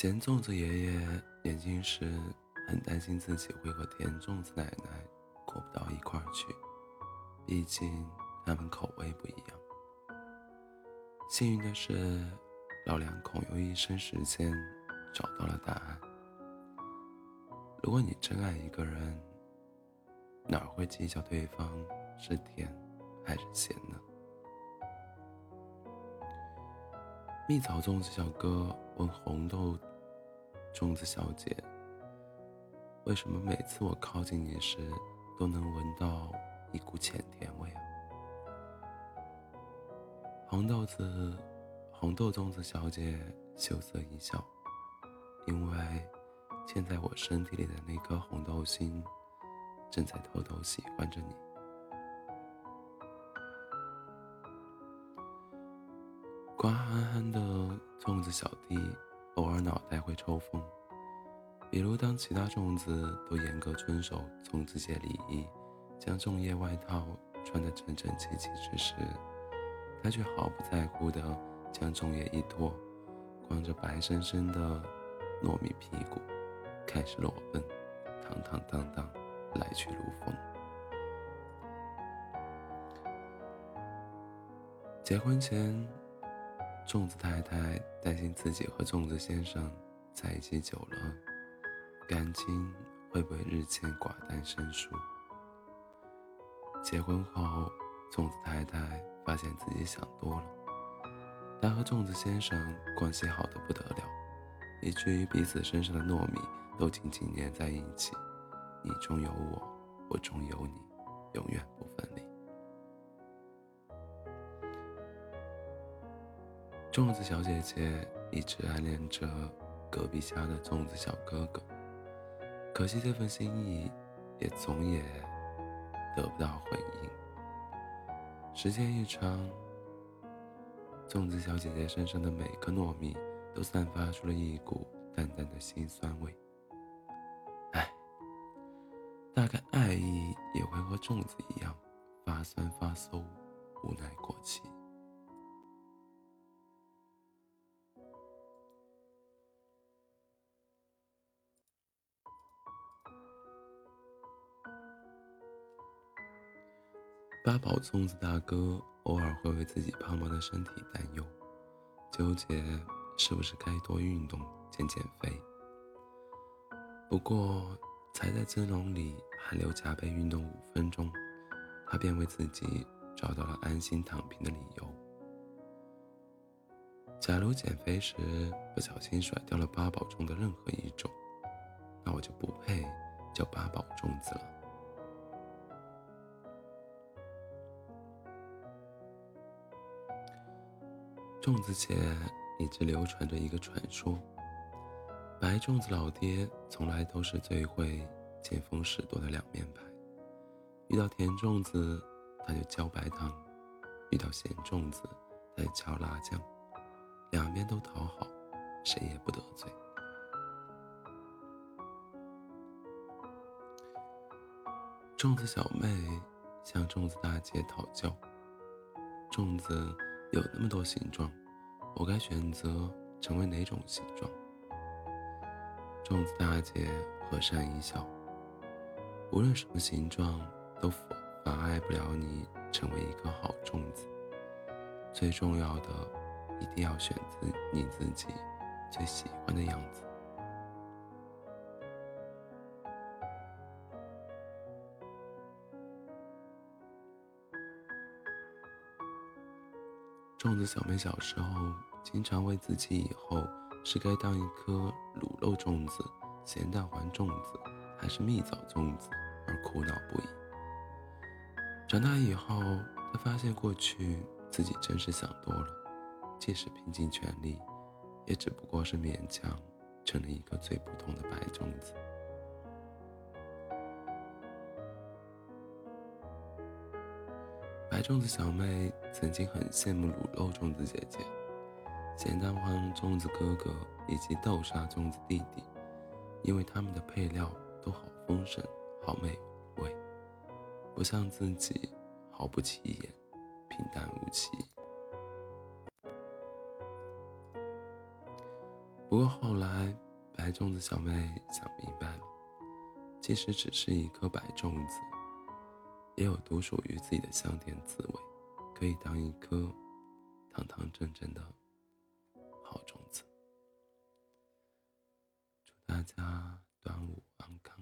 咸粽子爷爷年轻时很担心自己会和甜粽子奶奶过不到一块儿去，毕竟他们口味不一样。幸运的是，老两口用一生时间找到了答案。如果你真爱一个人，哪会计较对方是甜还是咸呢？蜜枣粽子小哥问红豆粽子小姐：“为什么每次我靠近你时，都能闻到一股浅甜味啊？”红豆子红豆粽子小姐羞涩一笑：“因为嵌在我身体里的那颗红豆心，正在偷偷喜欢着你。”瓜憨憨的粽子小弟，偶尔脑袋会抽风。比如，当其他粽子都严格遵守粽子节礼仪，将粽叶外套穿得整整齐齐之时，他却毫不在乎地将粽叶一脱，光着白生生的糯米屁股，开始裸奔，堂堂荡荡来去如风。结婚前。粽子太太担心自己和粽子先生在一起久了，感情会不会日渐寡淡生疏。结婚后，粽子太太发现自己想多了，她和粽子先生关系好的不得了，以至于彼此身上的糯米都紧紧粘在一起，你中有我，我中有你，永远不分离。粽子小姐姐一直暗恋着隔壁家的粽子小哥哥，可惜这份心意也总也得不到回应。时间一长，粽子小姐姐身上的每颗糯米都散发出了一股淡淡的辛酸味。唉，大概爱意也会和粽子一样发酸发馊，无奈过期。八宝粽子大哥偶尔会为自己胖胖的身体担忧，纠结是不是该多运动减减肥。不过，才在蒸笼里汗流浃背运动五分钟，他便为自己找到了安心躺平的理由。假如减肥时不小心甩掉了八宝中的任何一种，那我就不配叫八宝粽子了。粽子界一直流传着一个传说：白粽子老爹从来都是最会见风使舵的两面派。遇到甜粽子，他就浇白糖；遇到咸粽子，他就浇辣酱，两边都讨好，谁也不得罪。粽子小妹向粽子大姐讨教：粽子。有那么多形状，我该选择成为哪种形状？粽子大姐和善一笑，无论什么形状都妨碍不了你成为一个好粽子。最重要的，一定要选择你自己最喜欢的样子。粽子小妹小时候经常为自己以后是该当一颗卤肉粽子、咸蛋黄粽子，还是蜜枣粽子而苦恼不已。长大以后，她发现过去自己真是想多了，即使拼尽全力，也只不过是勉强成了一个最普通的白粽子。白粽子小妹曾经很羡慕卤肉粽子姐姐、咸蛋黄粽子哥哥以及豆沙粽子弟弟，因为他们的配料都好丰盛、好美味，不像自己毫不起眼、平淡无奇。不过后来，白粽子小妹想明白了，即使只是一颗白粽子，也有独属于自己的香甜滋味，可以当一颗堂堂正正的好种子。祝大家端午安康！